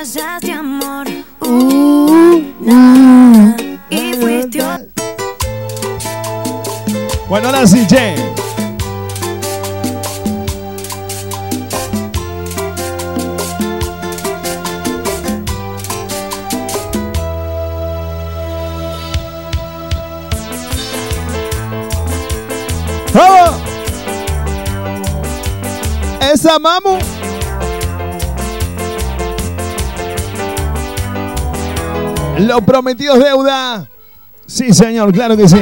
fallaste amor. Uh, nah, y fuiste Bueno, ahora sí. ¡Esa mamu! Lo prometido es deuda. Sí, señor, claro que sí.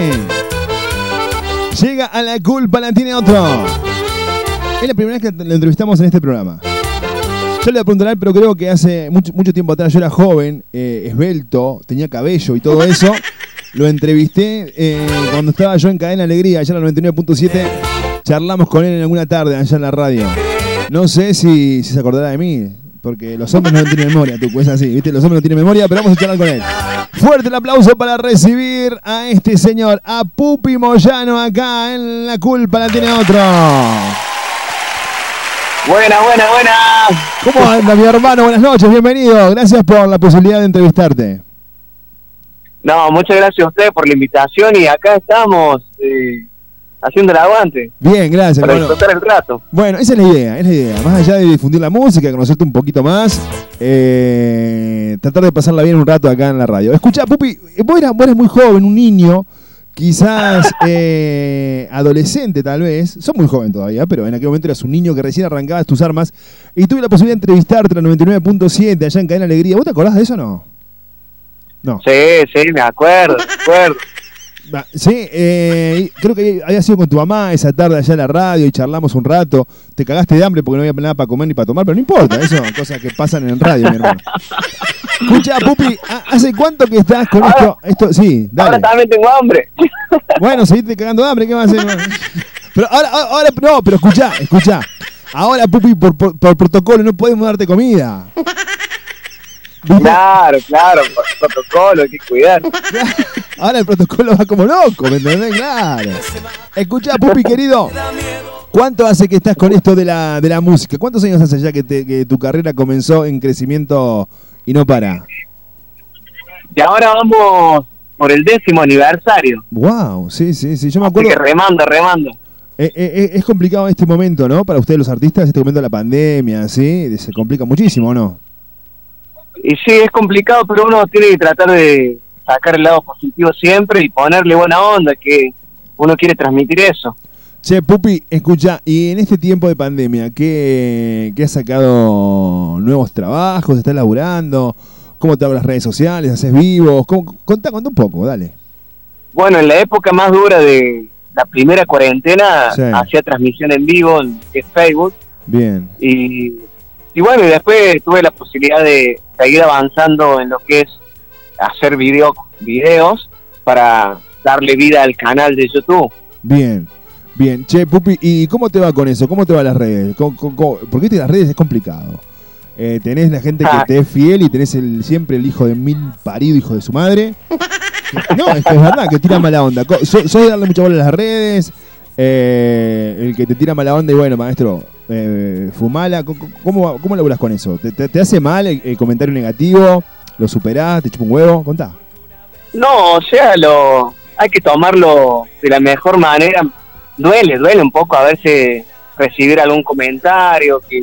Llega a la culpa, la tiene otro. Es la primera vez que lo entrevistamos en este programa. Yo le voy a preguntar, pero creo que hace mucho, mucho tiempo atrás yo era joven, eh, esbelto, tenía cabello y todo eso. Lo entrevisté eh, cuando estaba yo en Cadena Alegría, allá en la 99.7. Charlamos con él en alguna tarde allá en la radio. No sé si, si se acordará de mí, porque los hombres no tienen memoria, tú, pues así, ¿viste? Los hombres no tienen memoria, pero vamos a charlar con él. Fuerte el aplauso para recibir a este señor, a Pupi Moyano, acá en La Culpa la tiene otro. Buena, buena, buena. ¿Cómo anda mi hermano? Buenas noches, bienvenido. Gracias por la posibilidad de entrevistarte. No, muchas gracias a usted por la invitación y acá estamos eh, haciendo el aguante Bien, gracias. para disfrutar el rato. Bueno, esa es la idea, es la idea. Más allá de difundir la música, conocerte un poquito más, eh, tratar de pasarla bien un rato acá en la radio. Escucha, Pupi, vos eras, vos eras muy joven, un niño, quizás eh, adolescente tal vez, sos muy joven todavía, pero en aquel momento eras un niño que recién arrancabas tus armas y tuve la posibilidad de entrevistarte en la 99.7 allá en Cadena Alegría. ¿Vos te acordás de eso o no? No. Sí, sí, me acuerdo, me acuerdo. Sí, eh, creo que había sido con tu mamá esa tarde allá en la radio y charlamos un rato. Te cagaste de hambre porque no había nada para comer ni para tomar, pero no importa, eso son cosas que pasan en radio, mi hermano. Escucha, Pupi, ¿ha- ¿hace cuánto que estás con esto? esto sí, Ahora dale. también tengo hambre. Bueno, seguiste cagando de hambre, ¿qué hacer? Pero ahora, ahora, ahora- no, pero escucha, escucha. Ahora, Pupi, por, por, por protocolo no podemos darte comida. Claro, claro, por protocolo, hay que cuidar. Ahora el protocolo va como loco, ¿me entendés? Claro. Escucha, Pupi, querido. ¿Cuánto hace que estás con esto de la, de la música? ¿Cuántos años hace ya que, te- que tu carrera comenzó en crecimiento y no para? Y ahora vamos por el décimo aniversario. Wow, sí, sí, sí. Yo me Así acuerdo. que remando, remando. Eh, eh, eh, es complicado este momento, ¿no? Para ustedes los artistas, este momento de la pandemia, ¿sí? Se complica muchísimo, ¿o no? Y sí, es complicado, pero uno tiene que tratar de sacar el lado positivo siempre y ponerle buena onda, que uno quiere transmitir eso. Che, Pupi, escucha, y en este tiempo de pandemia, ¿qué, qué has sacado nuevos trabajos? ¿Estás laburando? ¿Cómo te hago las redes sociales? ¿Haces vivos? ¿Cómo- contá, contá un poco, dale. Bueno, en la época más dura de la primera cuarentena, Sí. hacía transmisión en vivo en en Facebook Bien. y, y bueno, y después tuve la posibilidad de seguir avanzando en lo que es hacer video, videos para darle vida al canal de YouTube. Bien, bien. Che, Pupi, ¿y cómo te va con eso? ¿Cómo te va las redes? ¿Cómo-? Porque las redes es complicado. Eh, tenés la gente que Ah. te es fiel y tenés el, siempre el hijo de mil parido, hijo de su madre. No, es que es verdad, que tira mala onda. Co- so- de darle mucha bola a las redes, eh, el que te tira mala onda y bueno, maestro, eh, fumala. ¿Cómo, cómo laburás con eso? ¿Te, te- te hace mal el, el comentario negativo? ¿Lo superás? ¿Te chupa un huevo? Contá. No, o sea, lo hay que tomarlo de la mejor manera. Duele, duele un poco a veces recibir algún comentario, que,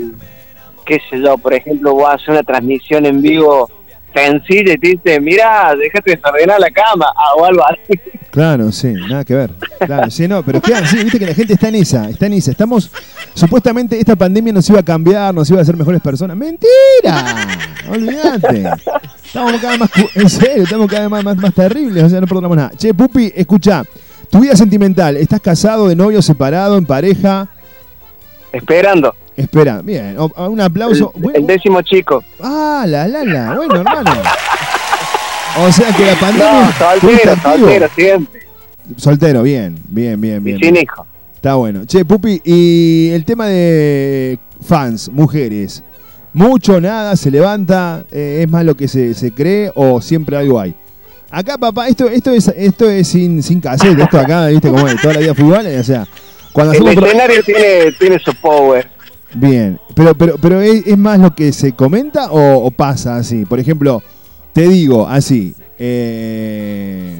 qué sé yo, por ejemplo, vos haces una transmisión en vivo sencilla y te dice, mira, déjate desordenar la cama, o algo así. Claro, sí, nada que ver. Claro, sí, no, pero claro, sí, viste que la gente está en esa, está en esa. Estamos, supuestamente esta pandemia nos iba a cambiar, nos iba a hacer mejores personas. ¡Mentira! Olvídate. Estamos cada vez más, en serio, estamos cada vez más, más, más terribles, o sea, no perdonamos nada. Che, Pupi, escucha, tu vida sentimental, ¿estás casado, de novio, separado, en pareja? Esperando. Espera, bien, o- un aplauso. El, Bueno, el décimo chico. ah, la, la, la, bueno, hermano. O sea que la No, pandemia... estuviste soltero, activo. soltero siempre. Soltero, bien, bien, bien, Y bien. sin bien. hijo. Está bueno. Che, Pupi, y el tema de fans, mujeres. Mucho, nada, se levanta, eh, es más lo que se, se cree o siempre algo hay. Acá, papá, esto, esto es, esto es sin, sin cassette, esto acá, viste, como es, toda la vida fútbol, o sea, cuando El hacemos... pro- escenario tiene, tiene su power. Bien, pero, pero, pero ¿es, es más lo que se comenta o, o pasa así? Por ejemplo, te digo así, eh,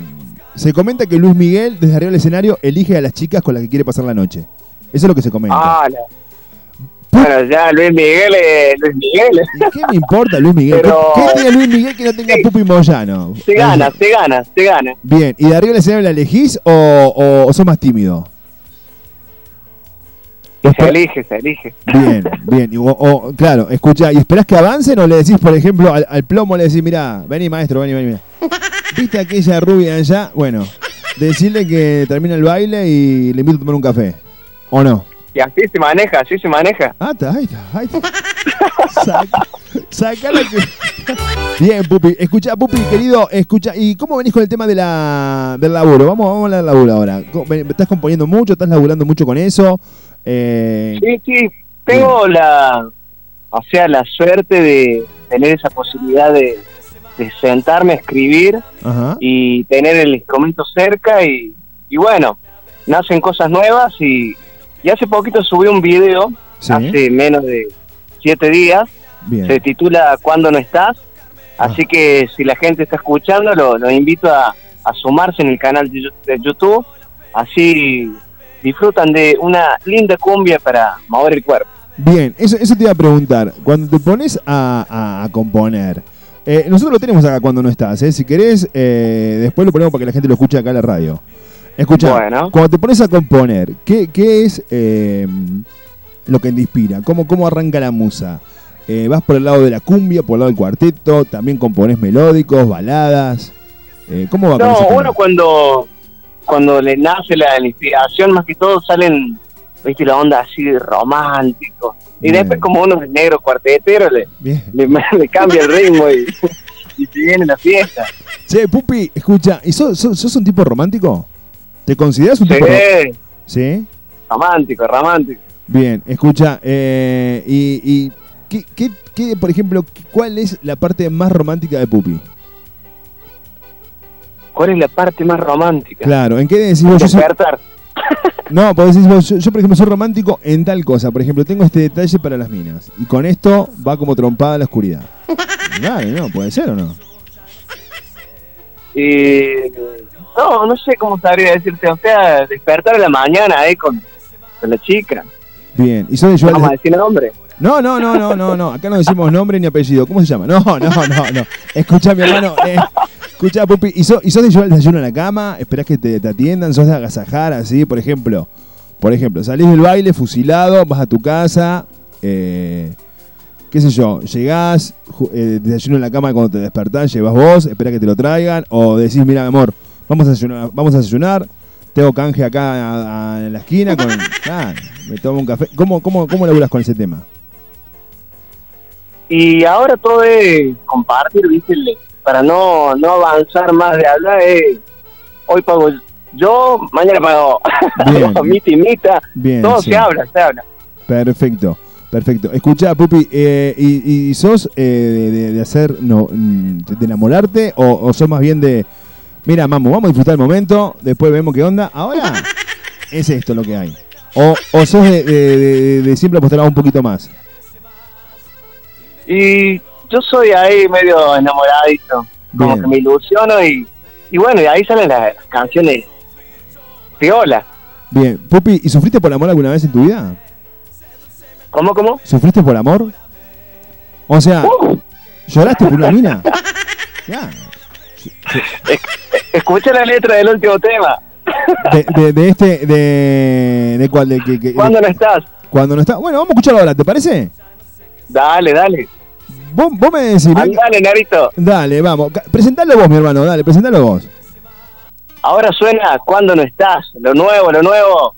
se comenta que Luis Miguel desde arriba del escenario elige a las chicas con las que quiere pasar la noche. Eso es lo que se comenta. Ah, la- Bueno, ya Luis Miguel es Luis Miguel. ¿Y ¿Qué me importa Luis Miguel? Pero- ¿Qué, qué tiene Luis Miguel que no tenga Sí. Pupi Moyano? Se gana, se gana, se gana. Bien, ¿y de arriba del escenario la elegís o, o, o sos más tímido? Se elige, se elige. Bien, bien. Y, o- o, claro, escucha, ¿y esperás que avancen o le decís, por ejemplo, al, al plomo le decís, mirá, vení maestro, vení, vení, vení. ¿Viste aquella rubia allá? Bueno, decirle que termina el baile y le invito a tomar un café. ¿O no? Y así se maneja, así se maneja. Ah, está, ahí está, ahí está. Saca, saca la que... Bien, Pupi. Escucha, Pupi, querido, escucha. ¿Y cómo venís con el tema de la, del laburo? Vamos, vamos a hablar del laburo ahora. ¿Cómo- ven- ¿Estás componiendo mucho? ¿Estás laburando mucho con eso? Eh, Sí, sí, tengo la, o sea, la suerte de tener esa posibilidad de, de sentarme a escribir Ajá. y tener el instrumento cerca y, y bueno, nacen cosas nuevas y, y hace poquito subí un video, Sí. hace menos de siete días, Bien. se titula Cuando no estás, así que si la gente está escuchando, lo, lo invito a, a sumarse en el canal de YouTube, así disfrutan de una linda cumbia para mover el cuerpo. Bien, eso, eso te iba a preguntar. Cuando te pones a, a- componer, eh, nosotros lo tenemos acá cuando no estás, ¿eh? Si querés, eh, después lo ponemos para que la gente lo escuche acá en la radio. Escucha, Bueno. cuando te pones a componer, ¿qué, qué es eh, lo que te inspira? ¿Cómo, ¿Cómo arranca la musa? ¿Vas por el lado de la cumbia, por el lado del cuarteto? ¿También compones melódicos, baladas? ¿Cómo va con No, tema? uno cuando, cuando le nace la, la inspiración, más que todo salen, viste, la onda así romántico. Y Bien. después como uno es negro cuartetero, le, Bien. le, le cambia el ritmo y, y se viene la fiesta. Che, Pupi, escucha, ¿y sos, sos- sos un tipo romántico? ¿Te consideras un tipo romántico? Sí, ¿Sí? romántico, romántico. Bien, escucha, eh, y, y ¿qué, qué, qué, por ejemplo, cuál es la parte más romántica de Pupi? ¿Cuál es la parte más romántica? Claro, ¿en qué decís vos? Yo soy- Despertar. no, podés decir vos, yo, yo, por ejemplo soy romántico en tal cosa, por ejemplo, tengo este detalle para las minas, y con esto va como trompada a la oscuridad. Dale, no, puede ser o no. Y no, no sé cómo sabría decirte, o sea, despertar en la mañana ahí con, con la chica. Bien, y sos de Vamos a decir nombre. No, no, no, no, no, no, acá no decimos nombre ni apellido, ¿cómo se llama? No, no, no, no. Escucha, mi hermano, eh, escucha, Pupi, ¿y sos, y sos de llevar el desayuno a la cama? ¿Esperás que te, te atiendan? ¿Sos de agasajar así? Por ejemplo, por ejemplo, salís del baile fusilado, vas a tu casa, eh, qué sé yo, llegás, eh, desayuno en la cama cuando te despertás, llevas vos, esperás que te lo traigan, o decís, mira, mi amor, vamos a desayunar, vamos a desayunar tengo canje acá en la esquina, con, ah, me tomo un café. ¿Cómo, cómo, cómo laburas con ese tema? Y ahora todo es compartir, ¿viste? Le- Para no, no avanzar más de hablar, es, hoy pago yo, mañana pago Bien. mi timita, Bien, todo sí. se habla, se habla. Perfecto, perfecto. Escucha, Pupi, eh, y, y sos eh, de, hacer, no, mm, de enamorarte o, o sos más bien de, mira, mamu, vamos a disfrutar el momento, después vemos qué onda. Ahora es esto lo que hay. O, o sos de, de- de- de siempre apostar un poquito más. Y yo soy ahí medio enamoradito, como Bien. que me ilusiono y, y bueno, y ahí salen las, canciones piola. Bien, Pupi, ¿y sufriste por amor alguna vez en tu vida? ¿Cómo, cómo? ¿Sufriste por amor? O sea, Uh, ¿lloraste por una mina? Ya. escucha la letra del último tema. De, de- de este, de, de cuál, de, que- que- ¿Cuándo no estás? cuando no está. Bueno, vamos a escucharlo ahora, ¿te parece? Dale, dale. Vos, vos me decís, Andale, Narito. dale, vamos, presentalo vos, mi hermano, dale, presentalo vos. Ahora suena ¿Cuándo no estás? Lo nuevo, lo nuevo.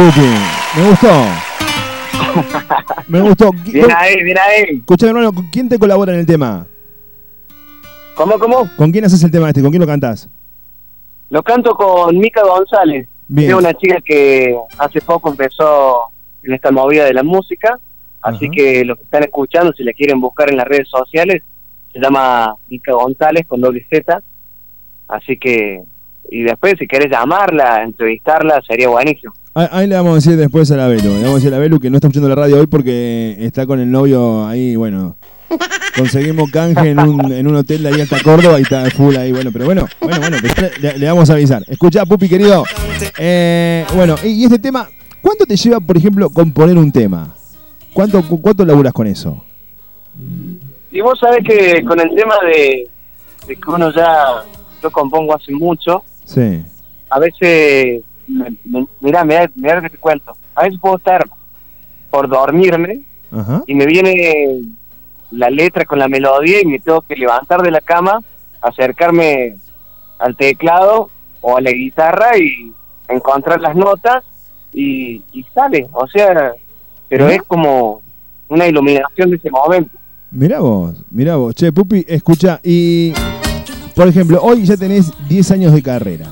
Me gustó. Me gustó. Bien ahí, bien ahí. Escuchame, hermano, ¿con quién te colabora en el tema? ¿Cómo, cómo? ¿Con quién haces el tema este? ¿Con quién lo cantás? Lo canto con Mica González. Bien. Es una chica que hace poco empezó en esta movida de la música. Así Ajá. que los que están escuchando, si la quieren buscar en las redes sociales, se llama Mica González con doble Z. Así que, y después si querés llamarla, entrevistarla, sería buenísimo. Ahí, ahí le vamos a decir después a la Belu. Le vamos a decir a la Belu que no está escuchando la radio hoy porque está con el novio ahí, bueno. Conseguimos canje en un, en un hotel de ahí hasta Córdoba y está full ahí, bueno, pero bueno, bueno, bueno, pues le, le vamos a avisar. Escucha, Pupi, querido. Eh, bueno, y, y este tema, ¿cuánto te lleva, por ejemplo, componer un tema? ¿Cuánto, cu- cuánto laburas con eso? Y vos sabés que con el tema de, de que uno ya, yo compongo hace mucho, Sí. a veces, mirá, mirá, mirá que te cuento, a veces puedo estar por dormirme Ajá. y me viene la letra con la melodía y me tengo que levantar de la cama, acercarme al teclado o a la guitarra y encontrar las notas y, y sale, o sea, pero es como una iluminación de ese momento. Mirá vos, mirá vos. Che, Pupi, escucha, y por ejemplo, hoy ya tenés 10 años de carrera.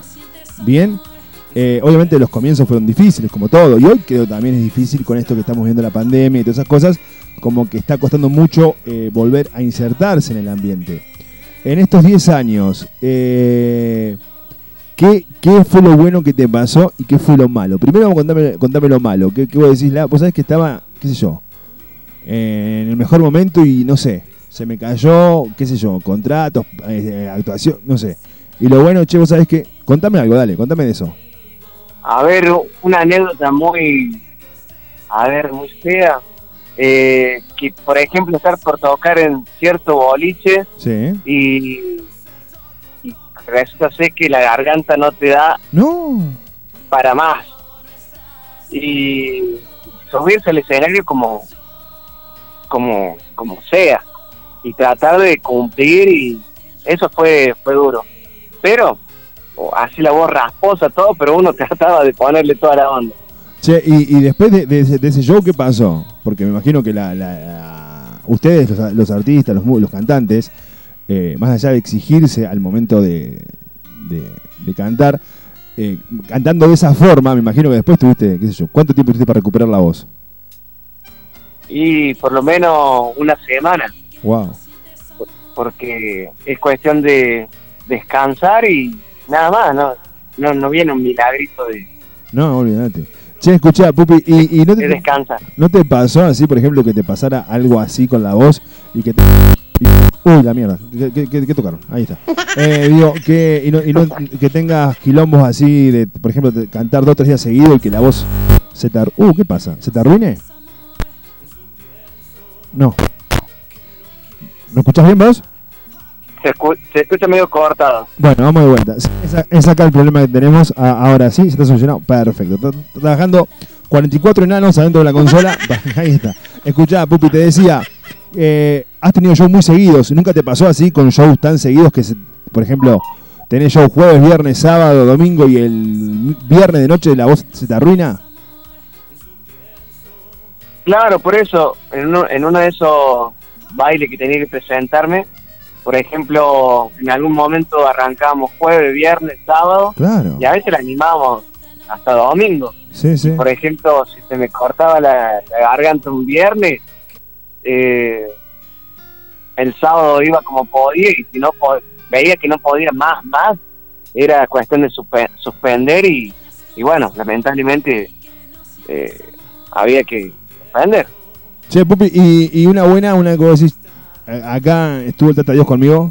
Bien, Eh, obviamente los comienzos fueron difíciles, como todo, y hoy creo también es difícil con esto que estamos viendo la pandemia y todas esas cosas, como que está costando mucho eh, volver a insertarse en el ambiente. En estos 10 años, eh, ¿qué, ¿qué fue lo bueno que te pasó y qué fue lo malo? Primero contame, contame lo malo, ¿qué, qué vos decís? La, vos sabés que estaba, qué sé yo, en el mejor momento y no sé, se me cayó, qué sé yo, contratos, eh, actuación, no sé. Y lo bueno, che, vos sabés que, contame algo, dale, contame de eso. A ver, una anécdota muy, a ver, muy fea, eh, que por ejemplo estar por tocar en cierto boliche Sí. y, y resulta ser que la garganta no te da No. para más. Y subirse al escenario como, como, como sea. Y tratar de cumplir y eso fue, fue duro. Pero así la voz rasposa, todo, pero uno trataba de ponerle toda la onda. Che, y, y después de, de ese, de ese show, ¿qué pasó? Porque me imagino que la, la- la- ustedes, los, los artistas, los, los cantantes, eh, más allá de exigirse al momento de cantar, eh, cantando de esa forma, me imagino que después tuviste, qué sé yo, ¿cuánto tiempo tuviste para recuperar la voz? Y por lo menos una semana, Wow. porque es cuestión de descansar y nada más, no, no, no viene un milagrito de, No, olvídate. Che, escuchá, Pupi, y, y no, te, descansar. ¿no te pasó así, por ejemplo, que te pasara algo así con la voz y que te... y- uy, la mierda, ¿qué, qué- tocaron? Ahí está. Eh, digo, que, y no, y no- que tengas quilombos así de, por ejemplo, de cantar dos o tres días seguidos y que la voz se te... Uh, ¿qué pasa? ¿Se te arruine? No. ¿Me escuchás bien vos? Se, escu- se escucha medio cortado. Bueno, vamos de vuelta. Sí, Es, es acá el problema que tenemos. A- ahora sí, se está solucionado. Perfecto. Está, está trabajando 44 enanos adentro de la consola. Ahí está. Escuchá, Pupi, te decía, eh, has tenido shows muy seguidos. ¿Nunca te pasó así con shows tan seguidos que, se- por ejemplo, tenés show jueves, viernes, sábado, domingo y el viernes de noche la voz se te arruina? Claro, por eso, en uno, en uno de esos bailes que tenía que presentarme, por ejemplo, en algún momento arrancábamos jueves, viernes, sábado, Claro. y a veces la animábamos hasta domingo. Sí, sí. Por ejemplo, si se me cortaba la, la garganta un viernes, eh, el sábado iba como podía y si no veía que no podía más, más, era cuestión de suspe- suspender y, y bueno, lamentablemente eh, había que suspender. Che, Pupi, y, y una buena, una eh, acá estuvo el Tata Dios conmigo.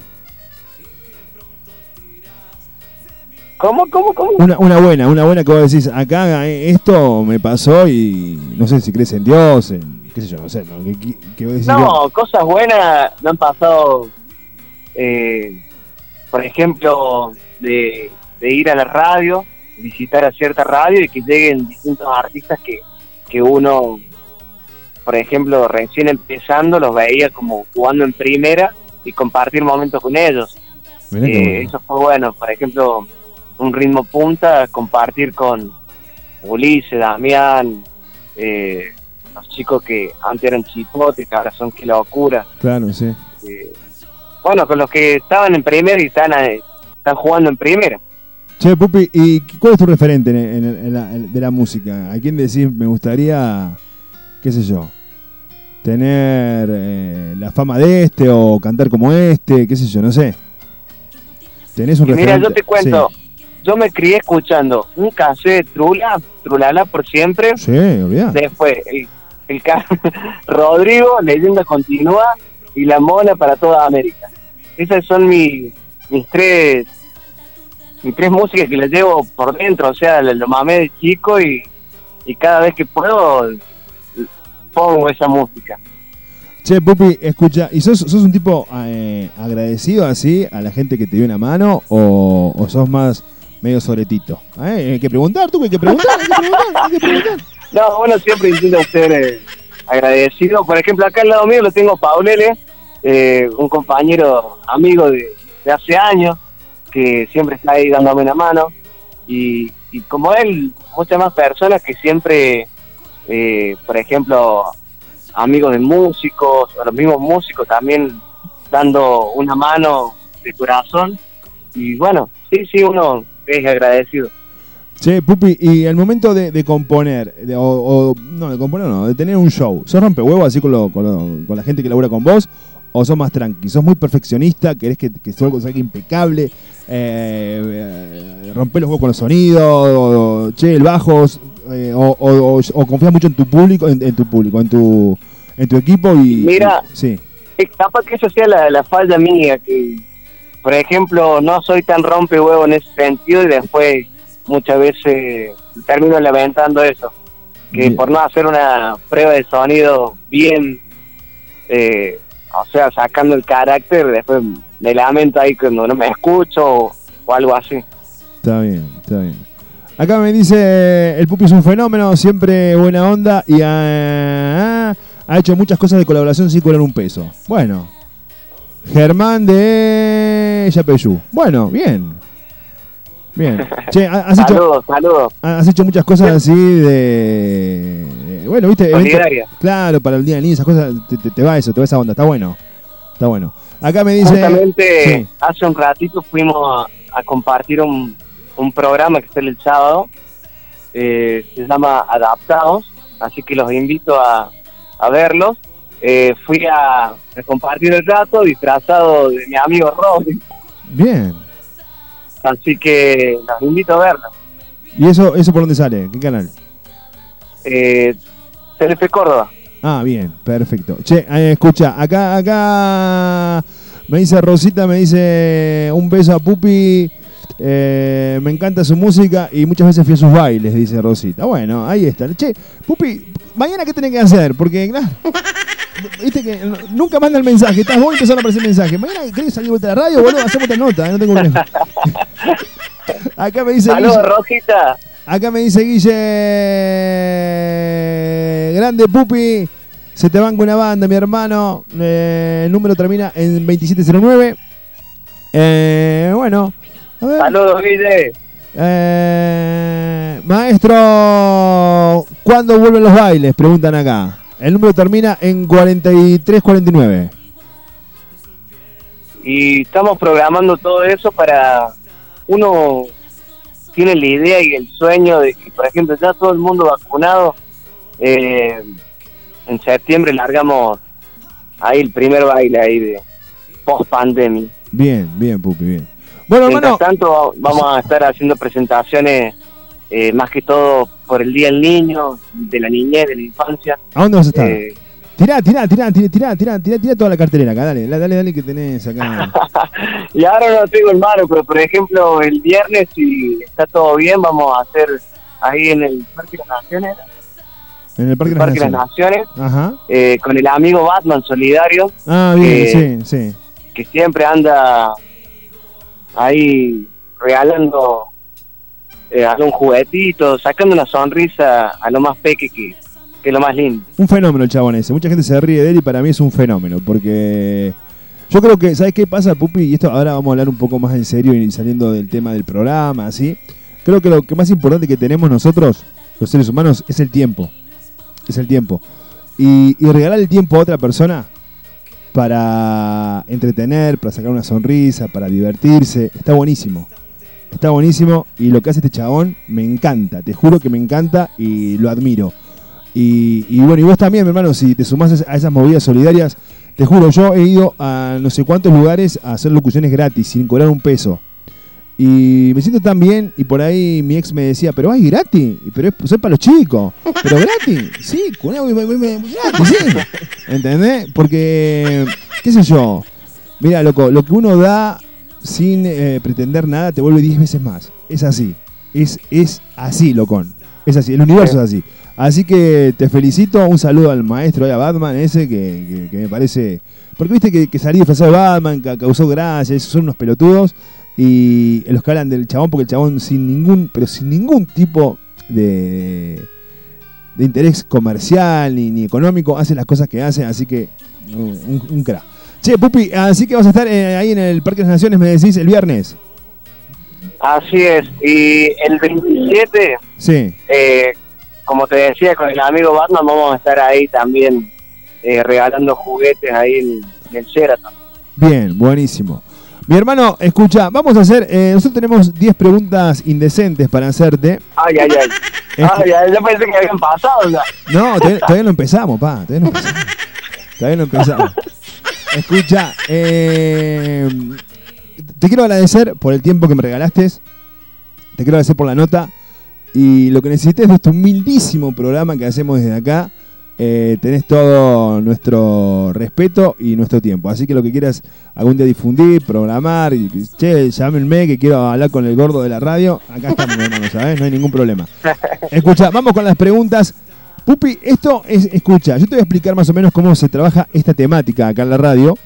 ¿Cómo, cómo, cómo? Una, una buena, una buena que vos decís, acá eh, esto me pasó y no sé si crees en Dios, en, qué sé yo, no sé, que vos decís, No, cosas buenas me han pasado, eh, por ejemplo, de, de ir a la radio, visitar a cierta radio y que lleguen distintos artistas que, que uno, por ejemplo, recién empezando, los veía como jugando en primera y compartir momentos con ellos. Eh, bueno. Eso fue bueno, por ejemplo, un ritmo punta, compartir con Ulises, Damián, eh, los chicos que antes eran chipotes, que ahora son qué locura. Claro, sí. Eh, bueno, con los que estaban en primera y están, eh, están jugando en primera. Che, Pupi, ¿y cuál es tu referente en, en- en la- en- de la música? ¿A quién decís me gustaría, qué sé yo, tener eh, la fama de este o cantar como este, qué sé yo, no sé? ¿Tenés un Y mira, yo te cuento, yo me crié escuchando un cassette de Trula, Trulala por siempre, Sí, olvidá. después el, el Rodrigo, Leyenda Continúa y La Mona para toda América. Esas son mi- mis tres mis tres músicas que las llevo por dentro, o sea, lo, lo mamé de chico y, y cada vez que puedo pongo esa música. Che, Pupi, escucha, ¿y sos, sos un tipo eh, agradecido así a la gente que te dio una mano o, o sos más medio sobretito? ¿Eh? Hay que preguntar, tú, hay que preguntar, hay que preguntar, hay que preguntar. No, bueno, siempre intento ser eh, agradecido. Por ejemplo, acá al lado mío lo tengo Paulele, eh, un compañero amigo de, de hace años, que siempre está ahí dándome una mano. Y, y como él, muchas más personas que siempre, eh, por ejemplo, amigos de músicos, o los mismos músicos también dando una mano de corazón. Y bueno, sí, sí, uno es agradecido. Che, Pupi, y el momento de, componer, o, o- no, de componer no, de tener un show, ¿sos rompehuevo así con, lo- con, lo- con la gente que labura con vos? ¿O sos más tranqui? ¿Sos muy perfeccionista? ¿Querés que, que salga impecable? Eh, eh, ¿Romper los huevos con los sonidos? O, che, el bajo? Eh, o, o, o- confías mucho en tu público, en, en tu público, en tu, en tu equipo? y Mira. y- sí. Eh, capaz que eso sea la, la falla mía, que por ejemplo no soy tan rompe huevo en ese sentido y después muchas veces termino lamentando eso, que Bien. por no hacer una prueba de sonido bien, eh, o sea, sacando el carácter, después me lamento ahí cuando no me escucho o, o algo así. Está bien, está bien. Acá me dice, el Pupi es un fenómeno, siempre buena onda y ah, ha hecho muchas cosas de colaboración sin cobrar un peso. Bueno, Germán de Yapeyú. Bueno, bien. Bien. Che, ha- has hecho, Saludos, saludos. has hecho muchas cosas así de... de- Bueno, viste, eventos- claro, para el Día del Niño, esas cosas, te, te- te va eso, te va esa onda, está bueno. Está bueno. Acá me dice... Justamente Sí. hace un ratito fuimos a, a compartir un, un programa que sale el sábado, eh, se llama Adaptados, así que los invito a, a verlos. Eh, fui a, a compartir el rato disfrazado de mi amigo Robin, Bien. así que los invito a verlos. ¿Y eso, eso por dónde sale? ¿Qué canal? Eh, Telefe Córdoba. Ah, bien, perfecto. Che, eh, escucha, acá, acá me dice Rosita, me dice un beso a Pupi, eh, me encanta su música y muchas veces fui a sus bailes, dice Rosita. Bueno, ahí está. Che, Pupi, mañana qué tenés que hacer, porque claro, viste que no- nunca manda el mensaje, estás vos y empezando a aparecer mensaje. Mañana querés salir vuelta a la radio, boludo, hacemos otra nota, no tengo problema. acá me dice Saludos, Rosita. Acá me dice Guille, grande Pupi, se te banca una banda, mi hermano. Eh, el número termina en 2709. Eh, bueno. Saludos, Guille. Eh, maestro, ¿cuándo vuelven los bailes? Preguntan acá. El número termina en 4349. y estamos programando todo eso para uno tiene la idea y el sueño de que por ejemplo ya todo el mundo vacunado eh, en septiembre largamos ahí el primer baile ahí de post pandemia Bien, bien, Pupi, bien. Bueno, mientras hermano, tanto vamos a estar haciendo presentaciones eh, más que todo por el día del niño de la niñez de la infancia ¿a dónde vas a estar? Eh, Tirá, tirá, tirá, tirá, tirá, tirá, tirá, toda la cartelera acá, dale, dale, dale que tenés acá. y ahora no lo tengo en mano, pero por ejemplo el viernes, si está todo bien, vamos a hacer ahí en el Parque de las Naciones, En el Parque el de las Parque de las Naciones. Naciones Ajá. eh, con el amigo Batman Solidario, Ah, bien, Eh, sí, sí. que siempre anda ahí regalando eh, algún juguetito, sacando una sonrisa a lo más peque que, que lo más lindo. Un fenómeno el chabón. Mucha gente se ríe de él y para mí es un fenómeno. Porque yo creo que, ¿sabes qué pasa, Pupi? Y esto ahora vamos a hablar un poco más en serio y saliendo del tema del programa, así. Creo que lo que más importante que tenemos nosotros, los seres humanos, es el tiempo. Es el tiempo. Y regalar el tiempo a otra persona para entretener, para sacar una sonrisa, para divertirse, está buenísimo. Está buenísimo y lo que hace este chabón me encanta, te juro que me encanta y lo admiro. Y, bueno, y vos también, mi hermano, si te sumás a esas movidas solidarias, te juro, yo he ido a no sé cuántos lugares a hacer locuciones gratis, sin cobrar un peso. Y me siento tan bien, y por ahí mi ex me decía, pero hay gratis, pero es, es para los chicos, pero gratis, sí, con una- gratis, sí. ¿Entendés? Porque, qué sé yo, mira, loco, lo que uno da sin eh, pretender nada te vuelve 10 veces más. Es así, es, es así, locón. Es así, el universo es así. Así que te felicito, un saludo al maestro, a Batman ese, que, que- que me parece... Porque viste que, que salí disfrazado de Batman, que causó gracia, son unos pelotudos. Y los que hablan del chabón, porque el chabón sin ningún, pero sin ningún tipo de, de interés comercial ni, ni económico, hace las cosas que hace, así que un, un crack. Che, Pupi, así que vas a estar eh, ahí en el Parque de las Naciones, me decís, el viernes. Así es, y el 27, Sí. eh, como te decía, con el amigo Batman vamos a estar ahí también eh, regalando juguetes ahí en, en el Sheraton. Bien, buenísimo. Mi hermano, escucha, vamos a hacer, eh, nosotros tenemos 10 preguntas indecentes para hacerte. Ay, ay, ay. Es Ay, ay, yo pensé que habían pasado ya. No, todavía, todavía no empezamos, pa. Todavía no empezamos. Todavía no empezamos. Escucha, eh, te quiero agradecer por el tiempo que me regalaste. Te quiero agradecer por la nota. Y lo que necesites de este humildísimo programa que hacemos desde acá, eh, tenés todo nuestro respeto y nuestro tiempo. Así que lo que quieras algún día difundir, programar, y, che, llámenme que quiero hablar con el gordo de la radio, acá estamos, hermano, ¿sabes? No hay ningún problema. Escucha, vamos con las preguntas. Pupi, esto es, escucha, yo te voy a explicar más o menos cómo se trabaja esta temática acá en la radio.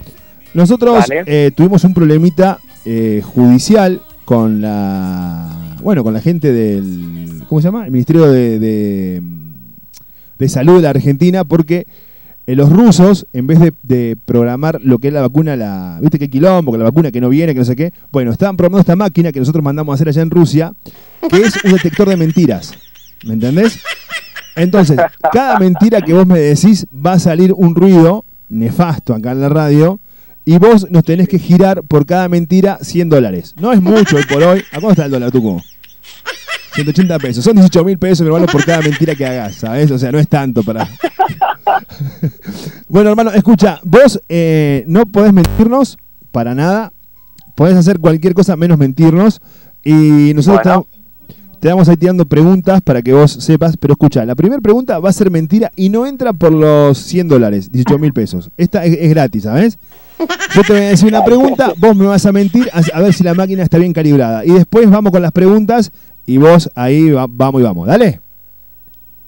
Nosotros Vale. eh, tuvimos un problemita eh, judicial con la, bueno, con la gente del, ¿cómo se llama? El Ministerio de, de, de Salud Argentina, porque eh, los rusos, en vez de, programar lo que es la vacuna, la, viste qué quilombo, que la vacuna que no viene, que no sé qué, bueno, estaban programando esta máquina que nosotros mandamos a hacer allá en Rusia, que es un detector de mentiras. ¿Me entendés? Entonces, cada mentira que vos me decís va a salir un ruido nefasto acá en la radio y vos nos tenés que girar por cada mentira 100 dólares. No es mucho hoy por hoy. ¿A cuánto está el dólar? 180 pesos. Son 18 mil pesos, hermano, por cada mentira que hagas, ¿sabes? O sea, no es tanto para... bueno, hermano, escucha, vos eh, no podés mentirnos para nada. Podés hacer cualquier cosa menos mentirnos. Y nosotros Bueno. te- vamos ahí tirando preguntas para que vos sepas. Pero escucha, la primera pregunta va a ser mentira y no entra por los 100 dólares, 18 mil pesos. Esta es, es gratis, ¿sabes? Yo te voy a decir una pregunta, vos me vas a mentir a, a ver si la máquina está bien calibrada. Y después vamos con las preguntas y vos ahí va- vamos y vamos. Dale.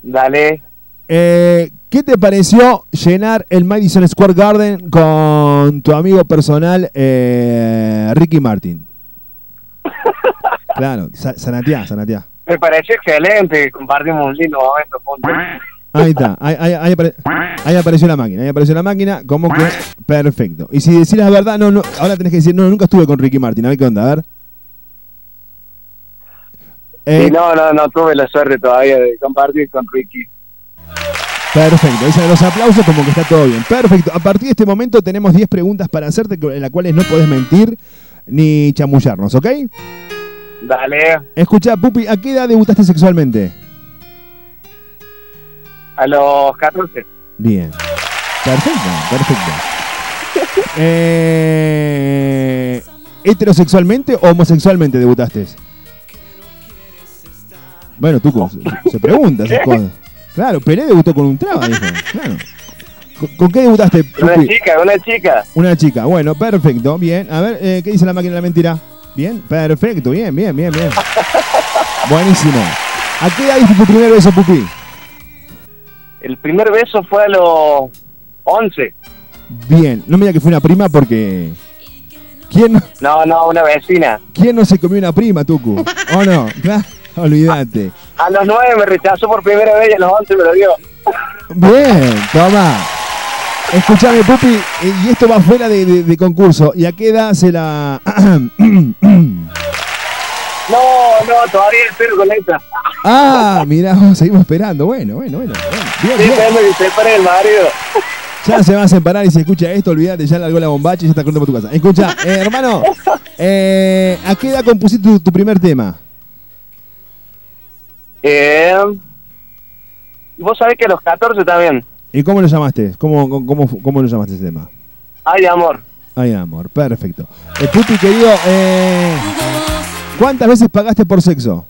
Dale. Eh, ¿Qué te pareció llenar el Madison Square Garden con tu amigo personal eh, Ricky Martin? Claro, sa- Sanatea, Sanatea. Me pareció excelente. Compartimos un lindo momento juntos. Ahí está, ahí, ahí- ahí apare- ahí apareció la máquina, ahí apareció la máquina, como que perfecto. Y si decís la verdad, no, no, ahora tenés que decir, no, nunca estuve con Ricky Martin, a ver qué onda, a ver. Eh, Y no, no, no tuve la suerte todavía de compartir con Ricky. Perfecto, salen los aplausos como que está todo bien. Perfecto, a partir de este momento tenemos 10 preguntas para hacerte en las cuales no podés mentir ni chamullarnos, ¿ok? Dale. Escucha, Pupi, ¿a qué edad debutaste sexualmente? A los 14. Bien. Perfecto, perfecto. Eh, ¿Heterosexualmente o homosexualmente debutaste? Bueno, tú se, se pregunta esas cosas. Claro, Pelé debutó con un traba, dijo. Claro. ¿Con, con qué debutaste, Una chica, una chica. Una chica. Bueno, perfecto, bien. A ver, eh, ¿qué dice la máquina de la mentira? Bien, perfecto, bien, bien, bien, bien. Buenísimo. ¿A qué edad diste tu primer beso, Pupi? El primer beso fue a los 11. Bien, no me diga que fue una prima porque. ¿Quién, no- No, no, una vecina. quién no se comió una prima, Tucu? ¿O no? Claro, olvídate. A los 9 me rechazó por primera vez y a los 11 me lo dio. Bien, toma. Escuchame, Pupi, y esto va fuera de, de- de concurso. ¿Y a qué edad se la. No, no, todavía espero con esta. ah, mirá, seguimos esperando. Bueno, bueno, bueno. bueno. Bien, Sí, bien. que se separe el marido. Ya se va a separar y si escucha esto, olvídate, ya largó la bombacha y ya está corriendo por tu casa. Escucha, eh, hermano, eh, ¿a qué edad compusiste tu, tu primer tema? Eh, vos sabés que a los 14 también. ¿Y cómo lo llamaste? ¿Cómo, cómo, cómo, lo llamaste ese tema? Ay, amor. Ay, amor, perfecto. Eh, Pupi, querido, eh, ¿cuántas veces pagaste por sexo?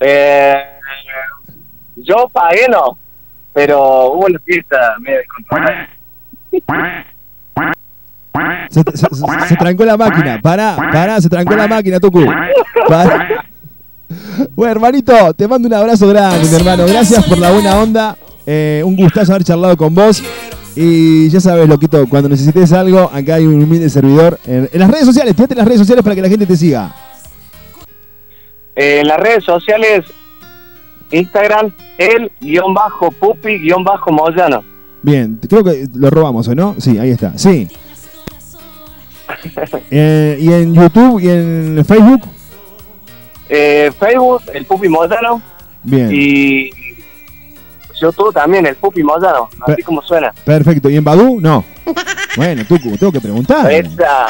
Eh, yo pagué, no. Pero hubo una fiesta medio descontrolada. Se, se- se- se trancó la máquina. Pará, pará, se trancó la máquina, Tucu. Pará. Bueno, hermanito, te mando un abrazo grande, mi hermano. Gracias por la buena onda. Eh, un gustazo haber charlado con vos. Y ya sabes, loquito, cuando necesites algo, acá hay un humilde servidor. En, en las redes sociales, tirate en las redes sociales para que la gente te siga. Eh, en las redes sociales, Instagram, el guion bajo pupi guion bajo moyano. Bien, creo que lo robamos, ¿o no? Sí, ahí está. Sí. Eh, y en YouTube y en Facebook. Eh, Facebook, el pupi moyano. Bien. Y YouTube también, el pupi moyano. Así como suena. Perfecto. ¿Y en Badu? No. Bueno, Tucu, tengo que preguntar. Esa.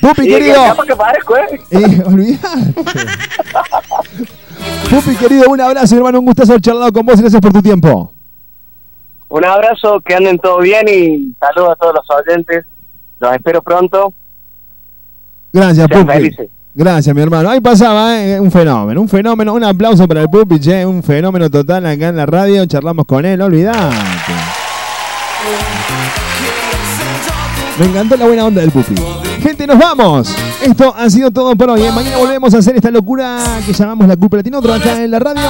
Pupi, querido. que parezco, ¿eh? Eh, olvidate. Pupi, querido, un abrazo, hermano. Un gustazo haber charlado con vos gracias por tu tiempo. Un abrazo, que anden todo bien y saludos a todos los oyentes. Los espero pronto. Gracias, Sean Pupi. felices. Gracias, mi hermano. Ahí pasaba, ¿eh? un fenómeno, un fenómeno. Un aplauso para el Pupi, che, un fenómeno total acá en la radio. Charlamos con él, olvidate. Me encantó la buena onda del Pupi. Gente, nos vamos. Esto ha sido todo por hoy. ¿eh? Mañana volvemos a hacer esta locura que llamamos la Culpa Latino, otro acá en la radio.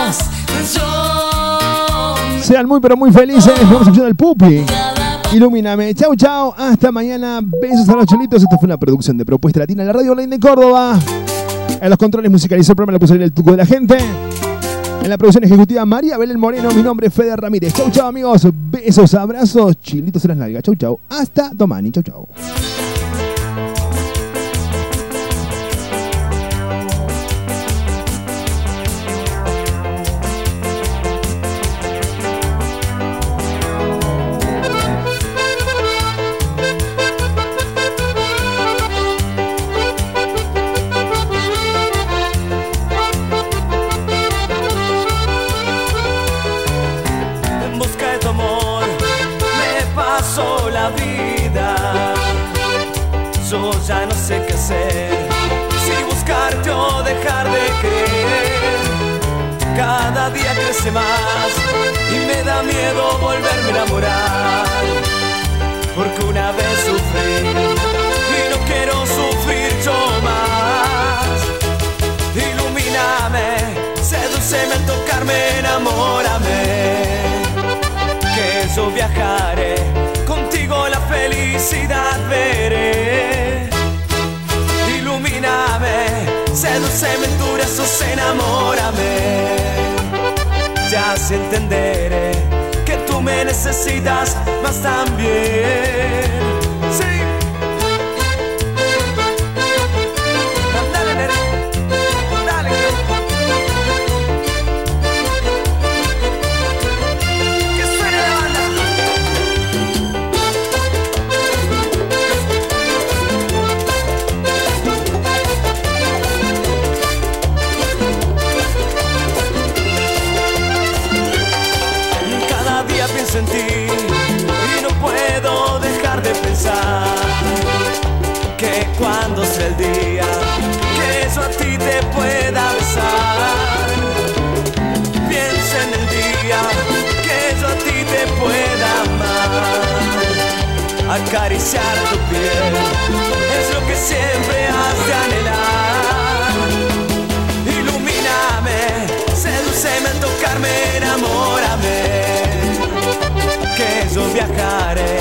Sean muy, pero muy felices. Vamos escuchando al Pupi. Ilumíname. Chau, chau. Hasta mañana. Besos a los cholitos. Esto fue una producción de Propuesta Latina en la radio online de Córdoba. En los controles musicalizó el programa, le puso el tuco de la gente. En la producción ejecutiva María Belén Moreno, mi nombre es Fede Ramírez. Chau, chau, amigos. Besos, abrazos, chilitos en las nalgas. Chau, chau. Hasta Domani. Chau, chau. Cada día crece más y me da miedo volverme a enamorar. Porque una vez sufrí y no quiero sufrir yo más. Ilumíname, sedúceme al tocarme, enamórame. Que yo viajaré, contigo la felicidad veré. Ilumíname, sedúceme en tus brazos, enamórame. Ya así entenderé que tú me necesitas más también. Acariciar tu piel es lo que siempre has de anhelar. Ilumíname, sedúceme al tocarme, enamórame. Que yo viajaré,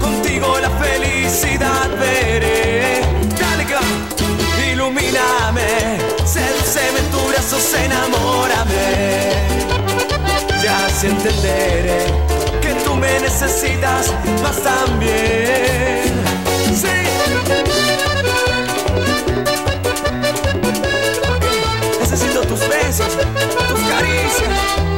contigo la felicidad veré. Dale. Ilumíname, sedúceme en tus brazos, enamórame. Ya así entenderé que tú me necesitas más también. Sí. Necesito tus besos, tus caricias.